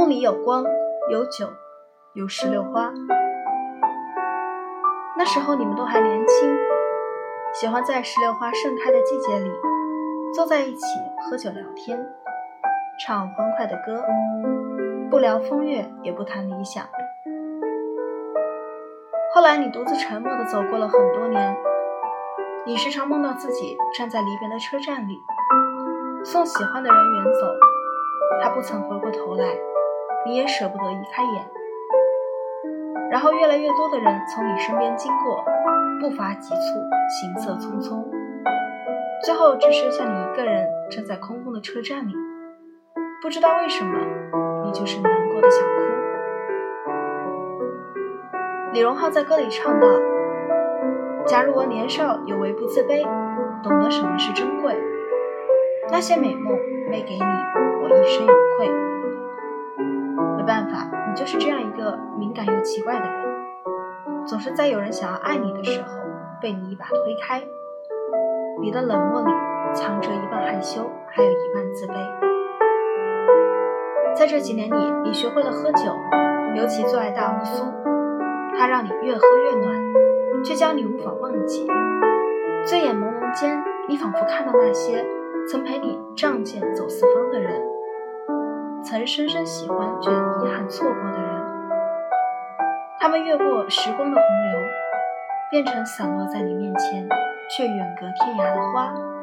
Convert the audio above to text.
梦里有光，有酒，有石榴花。那时候你们都还年轻，喜欢在石榴花盛开的季节里，坐在一起喝酒聊天，唱欢快的歌，不聊风月，也不谈理想。后来你独自沉默地走过了很多年，你时常梦到自己站在离别的车站里，送喜欢的人远走，他不曾回过头来，你也舍不得移开眼。然后越来越多的人从你身边经过，步伐急促，行色匆匆，最后只剩下你一个人站在空空的车站里，不知道为什么，你就是难过的想哭。李荣浩在歌里唱道：“假如我年少有为不自卑，懂得什么是珍贵，那些美梦没给你，我一生有愧。”法。你就是这样一个敏感又奇怪的人，总是在有人想要爱你的时候被你一把推开。你的冷漠里藏着一半害羞，还有一半自卑。在这几年里，你学会了喝酒，尤其最爱大乌苏，它让你越喝越暖，却将你无法忘记。醉眼朦胧间，你仿佛看到那些曾陪你仗剑走四方的人。曾深深喜欢却遗憾，越过时光的洪流，变成散落在你面前却远隔天涯的花。